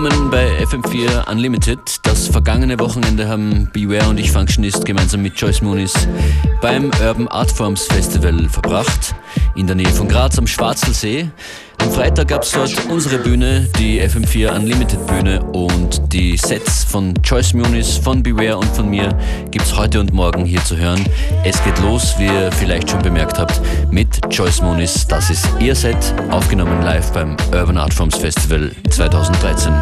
Willkommen bei FM4 Unlimited. Das vergangene Wochenende haben Beware und ich Functionist gemeinsam mit Joyce Moonis beim Urban Artforms Festival verbracht, in der Nähe von Graz am Schwarzelsee. Am Freitag gab es dort unsere Bühne, die FM4 Unlimited Bühne und die Sets von Joyce Muniz, von Beware und von mir gibt es heute und morgen hier zu hören. Es geht los, wie ihr vielleicht schon bemerkt habt, mit Joyce Muniz. Das ist ihr Set, aufgenommen live beim Urban Art Forms Festival 2013.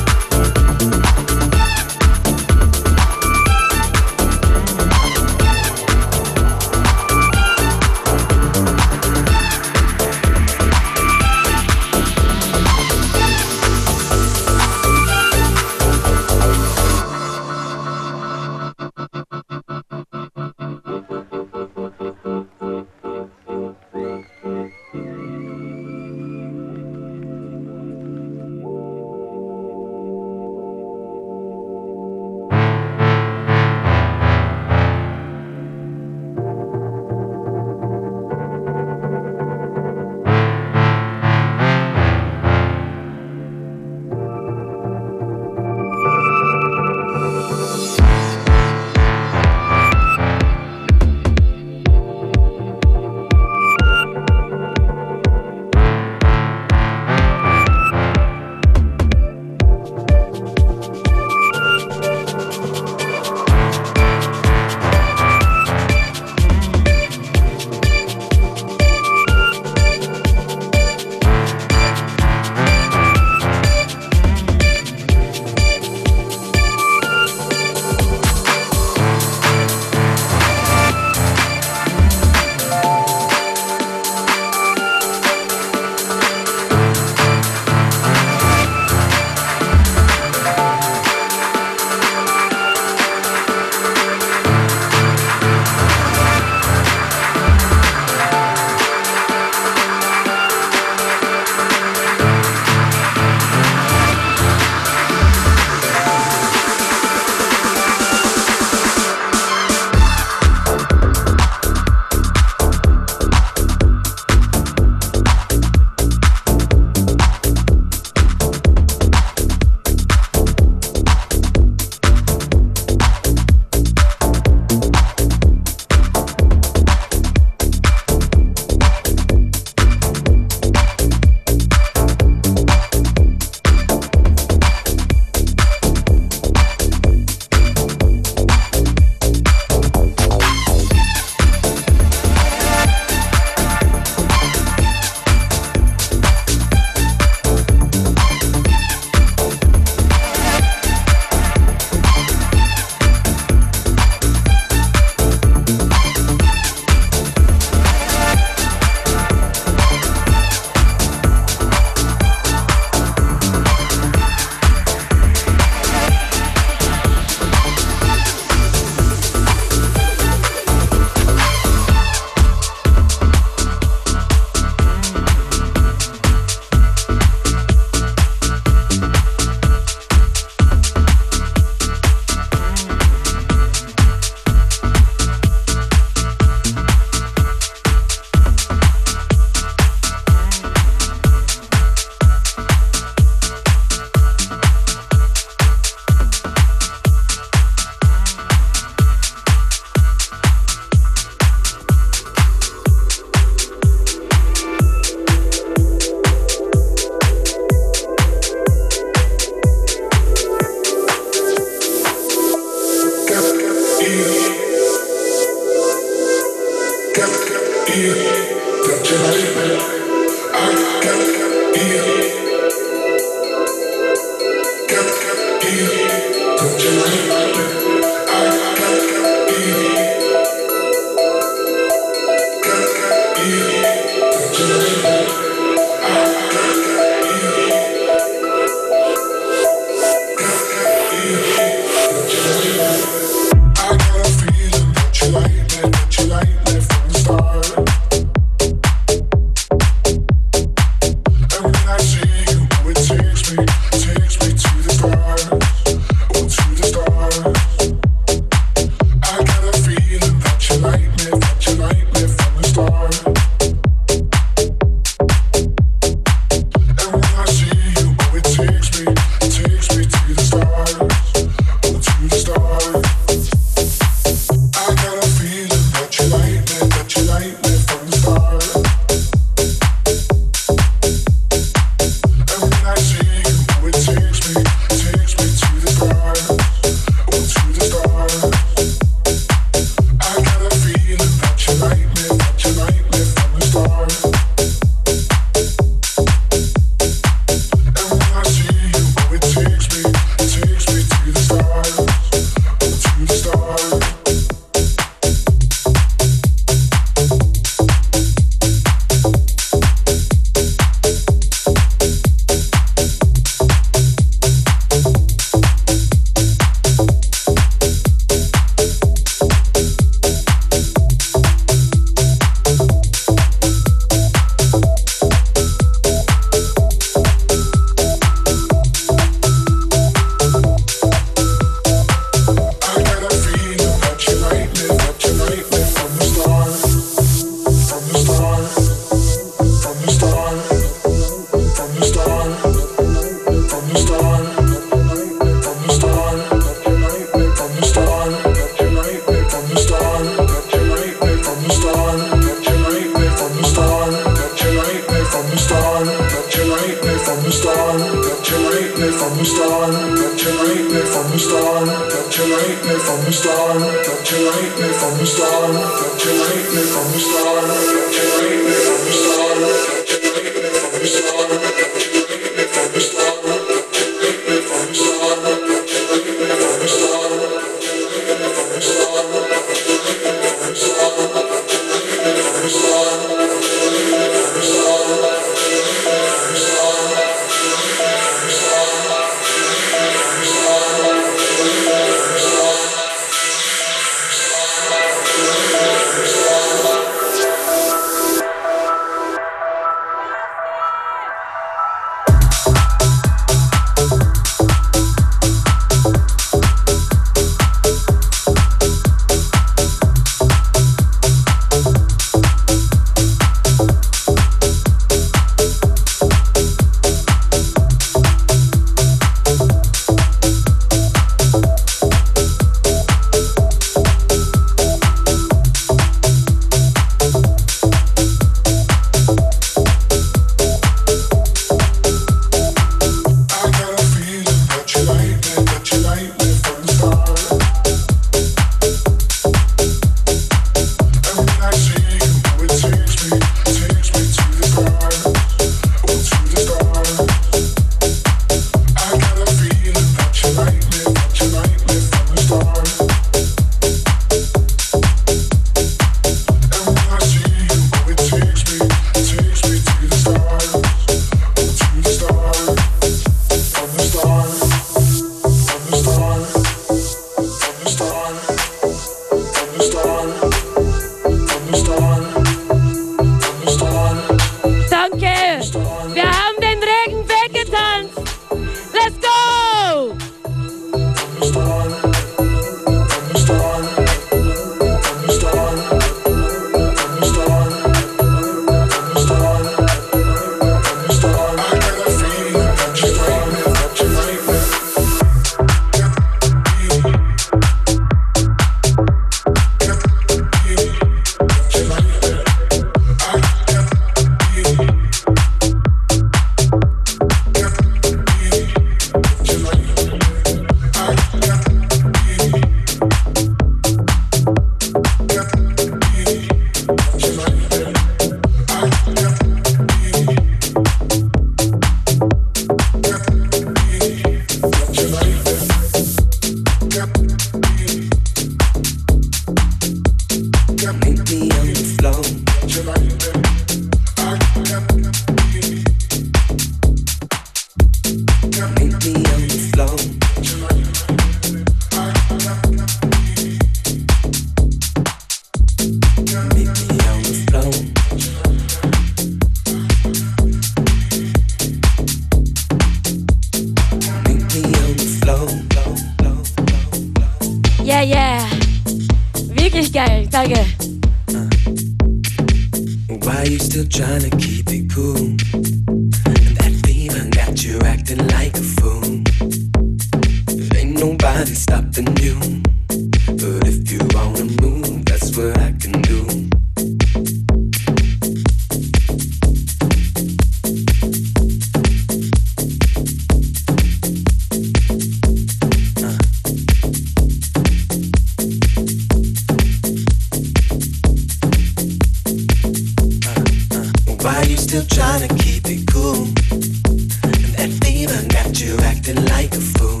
still trying to keep it cool. And that fever got you acting like a fool.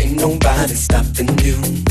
Ain't nobody stopping you.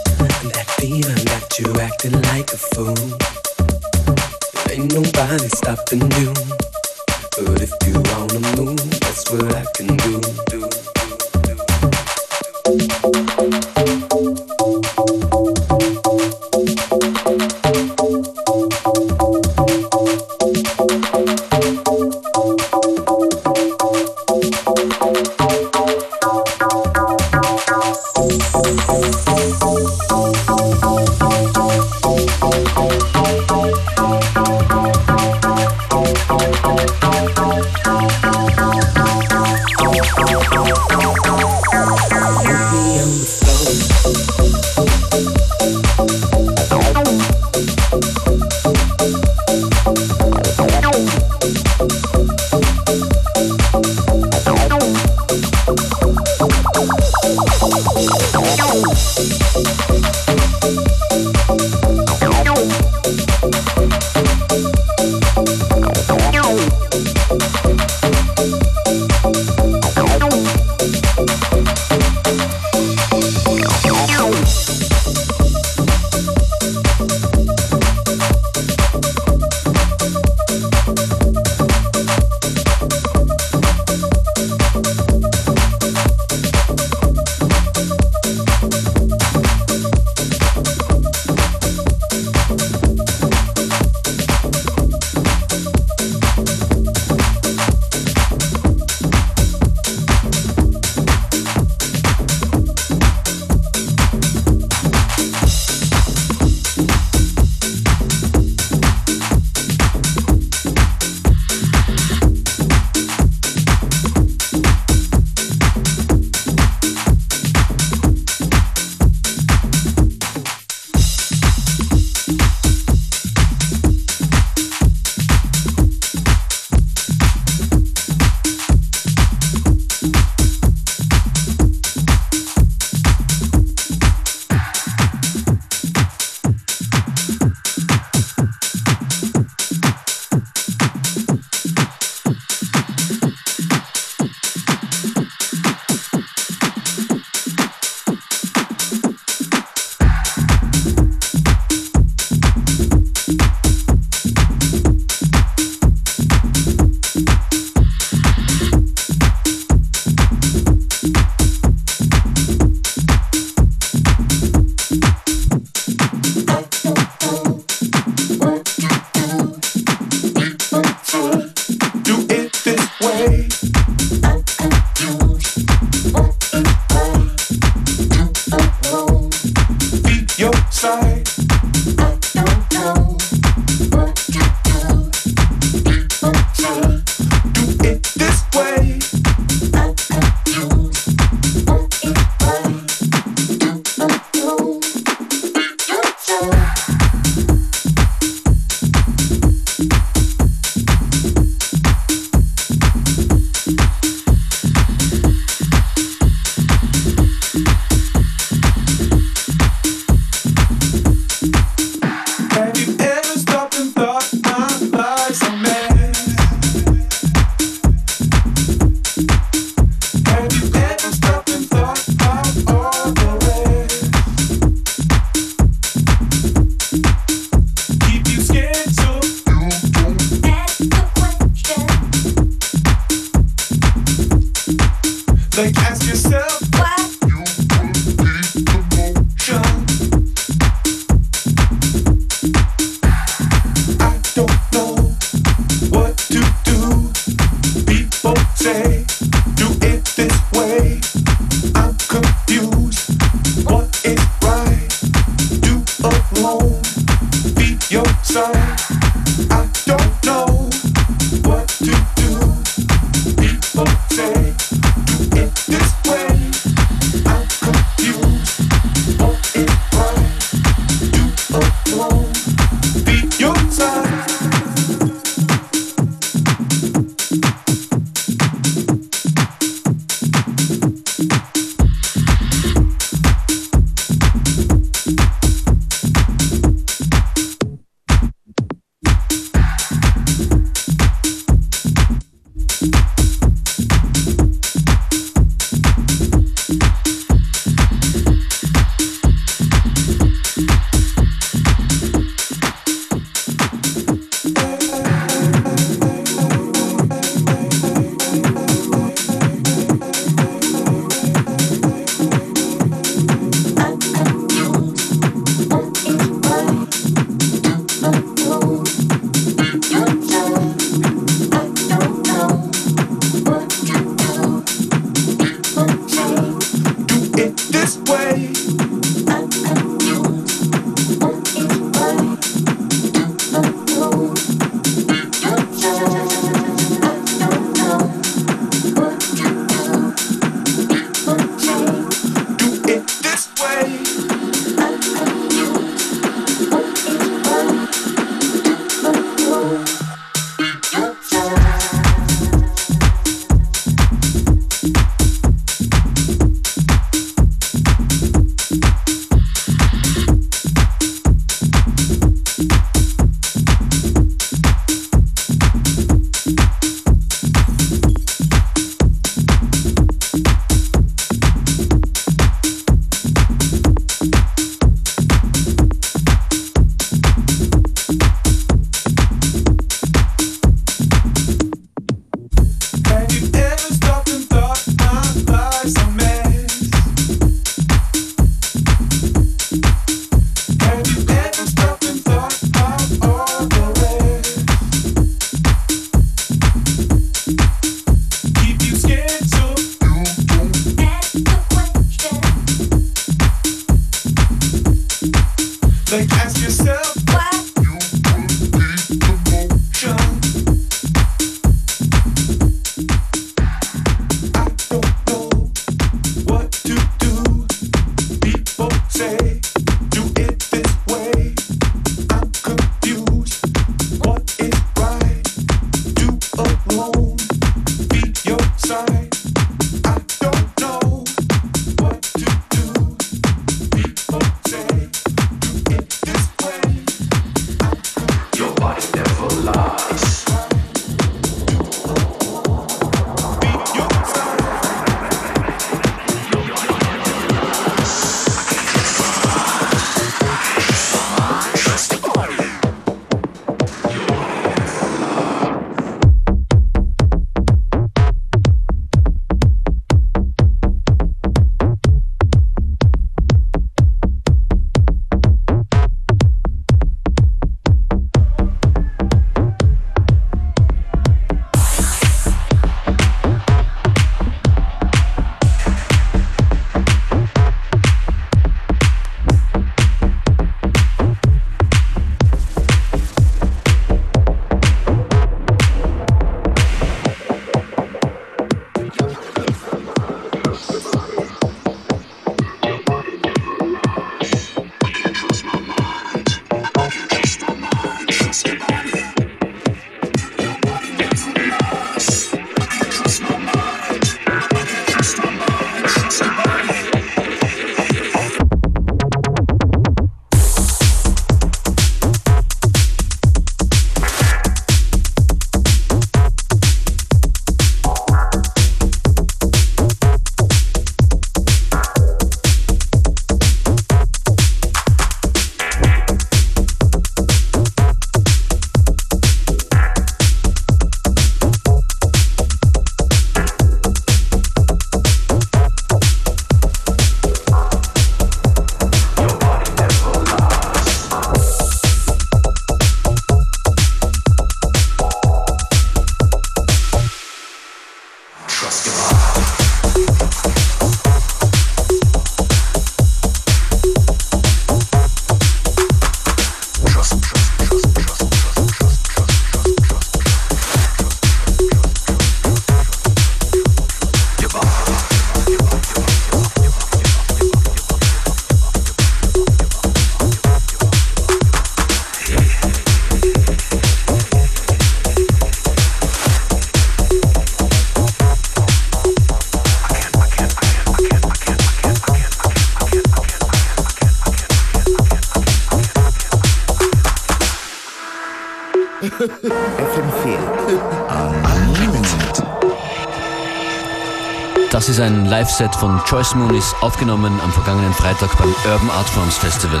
Ist ein Live-Set von Joyce Moonis, aufgenommen am vergangenen Freitag beim Urban Art Forms Festival.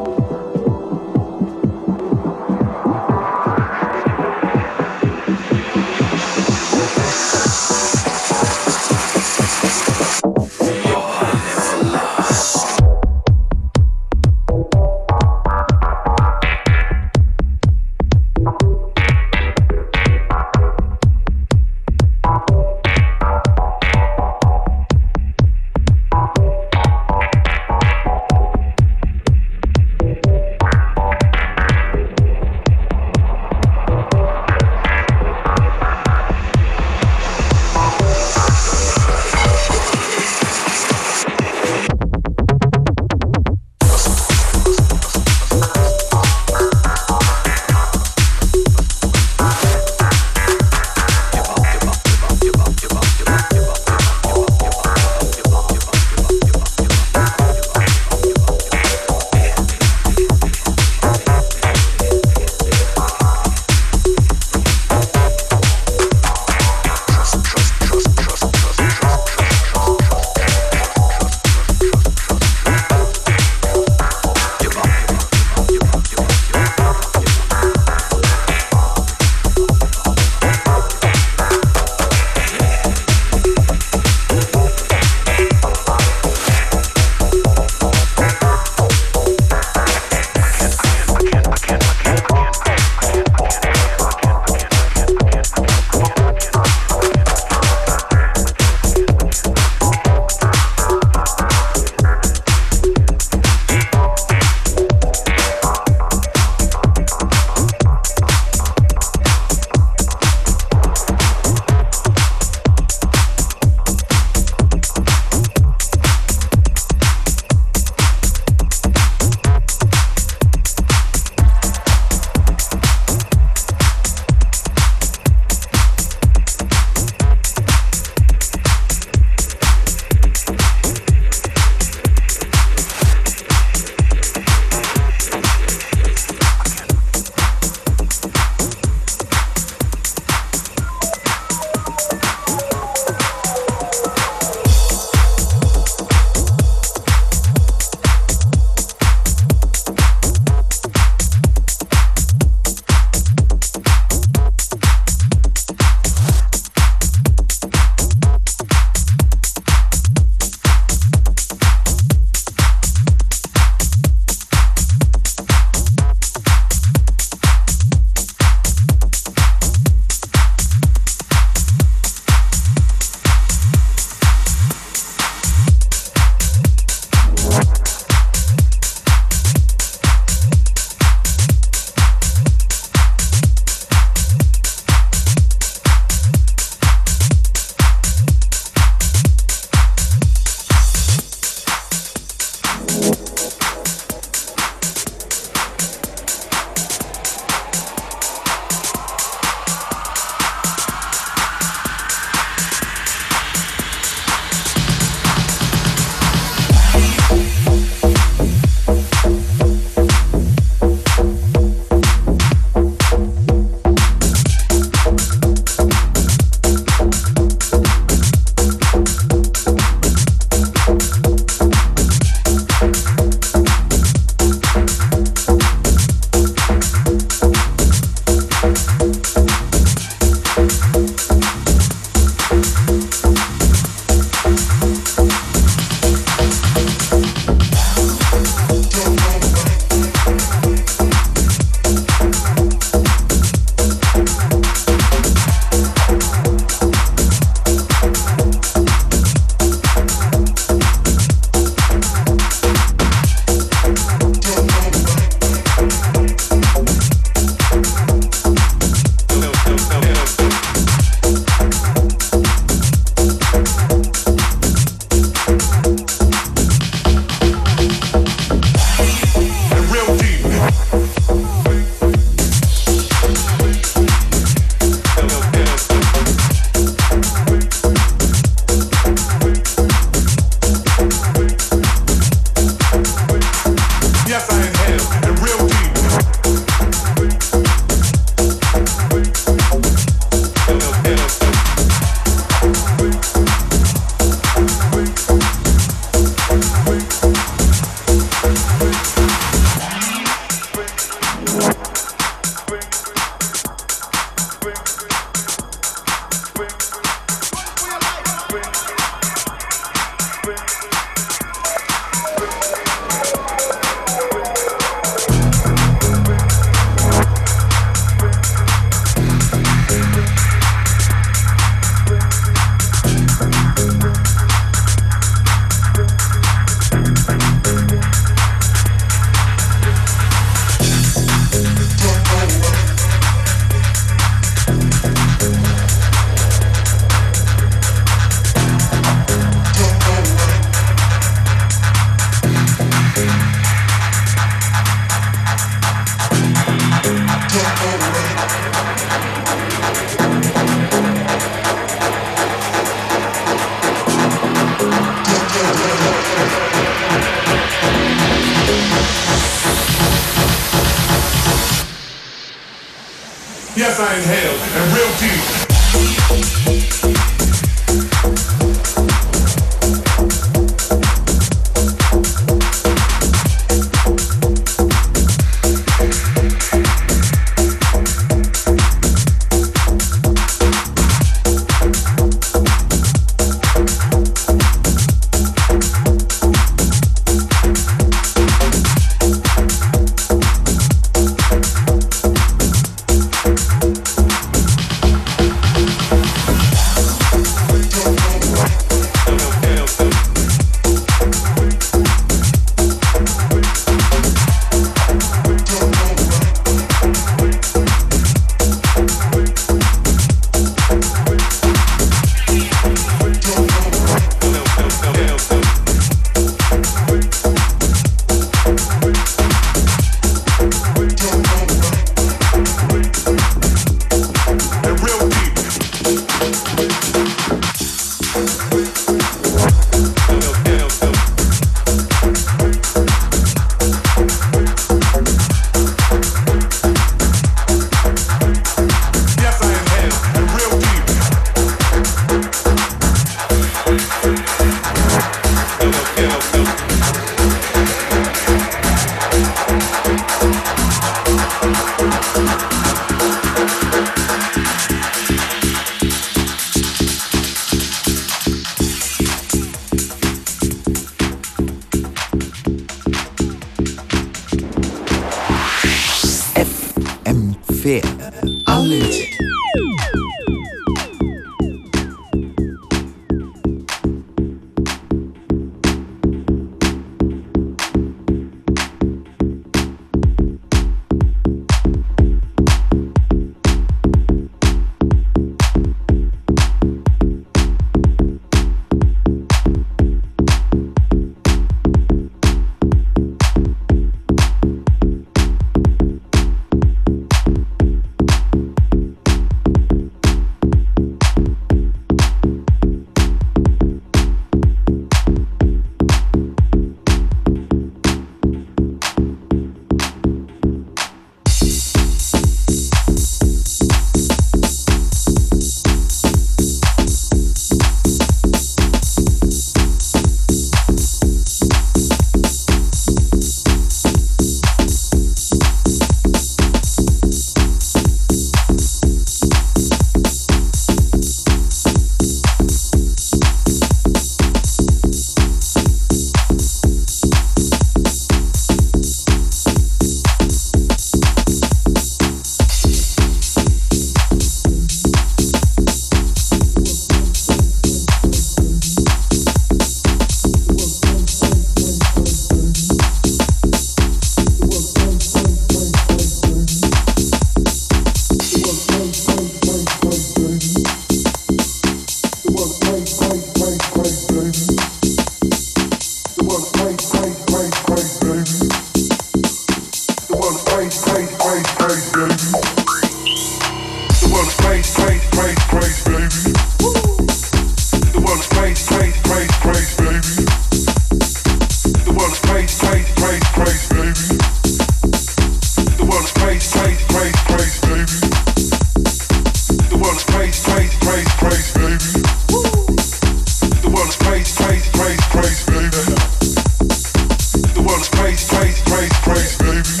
baby.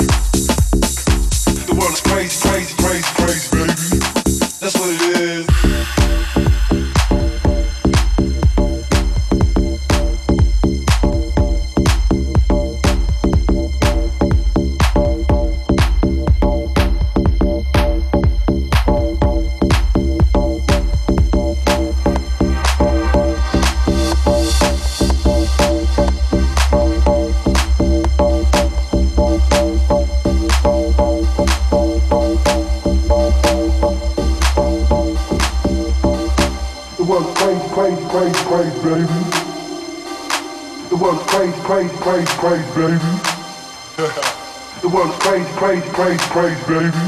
crazy, baby.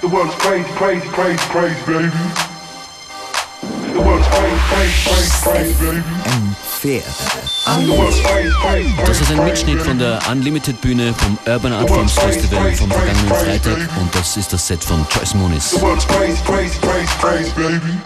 The world's crazy, crazy, crazy, crazy, baby. The world's crazy, crazy, crazy, crazy, baby. Das ist ein Mitschnitt von der Unlimited Bühne vom Urban Art Forms Festival vom vergangenen Freitag und das ist das Set von Choice Moonis. The world's crazy, crazy, crazy, crazy, baby.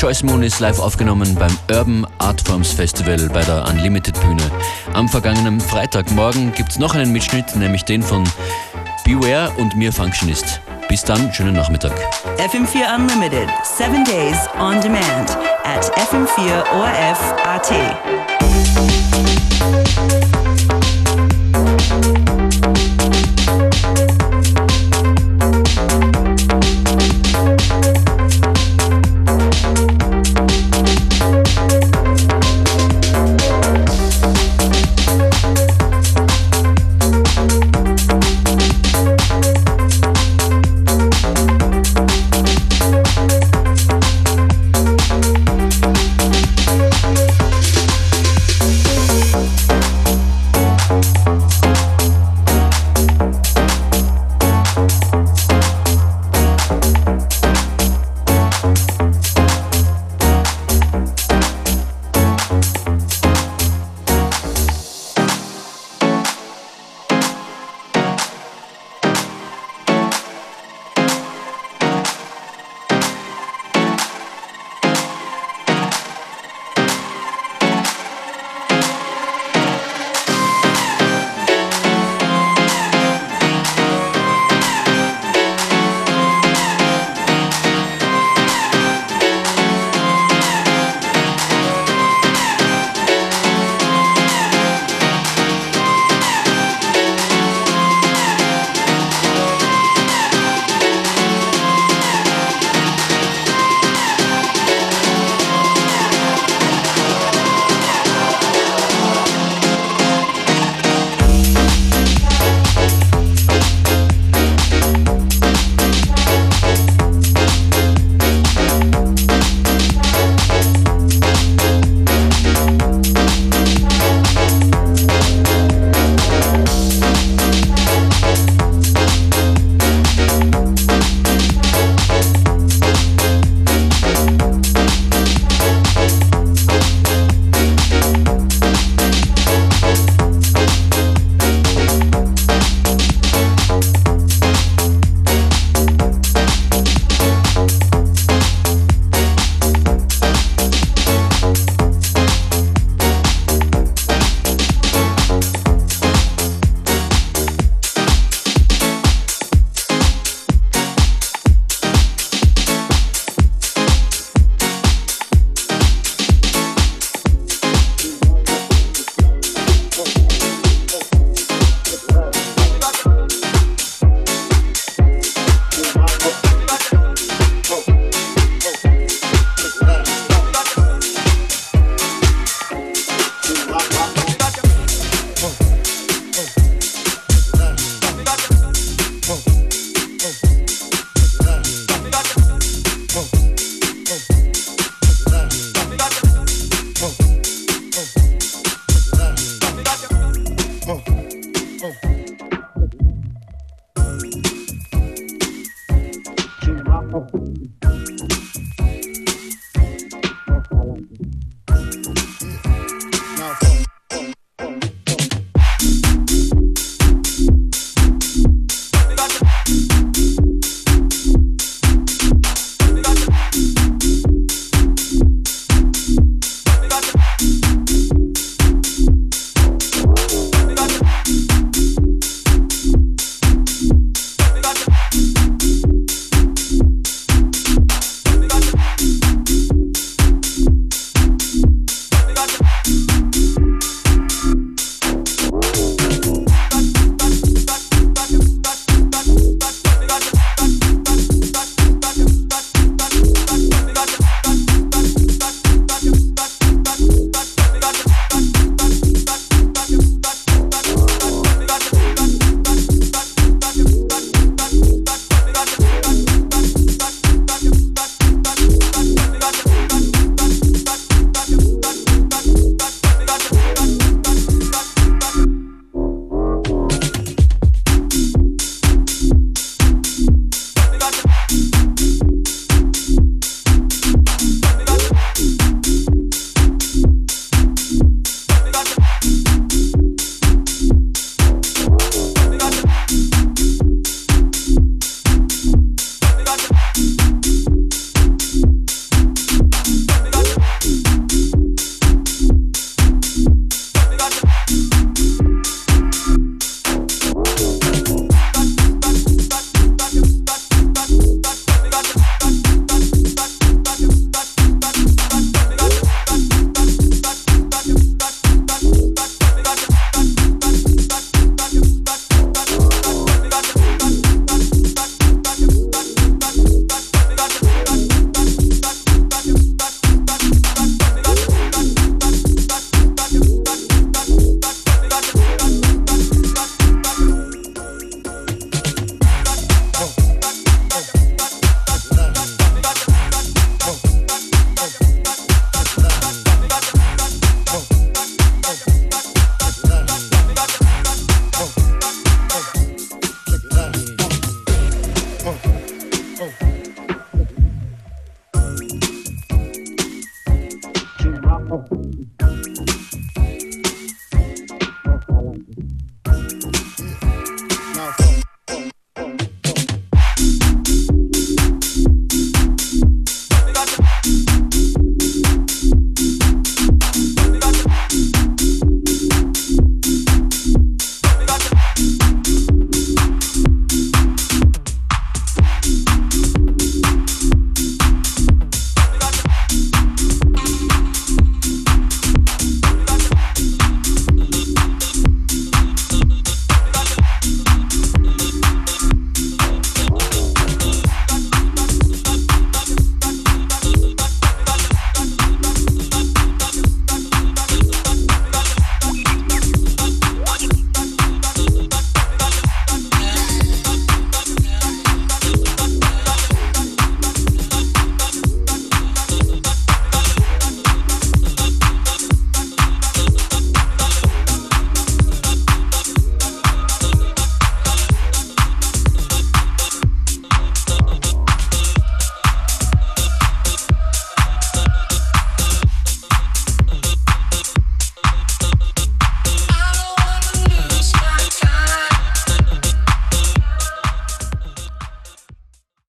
Joyce Moon ist live aufgenommen beim Urban Artforms Festival bei der Unlimited Bühne. Am vergangenen Freitagmorgen gibt es noch einen Mitschnitt, nämlich den von Beware und mir Functionist. Bis dann, schönen Nachmittag. FM4 Unlimited, seven days on demand at FM4ORF.at.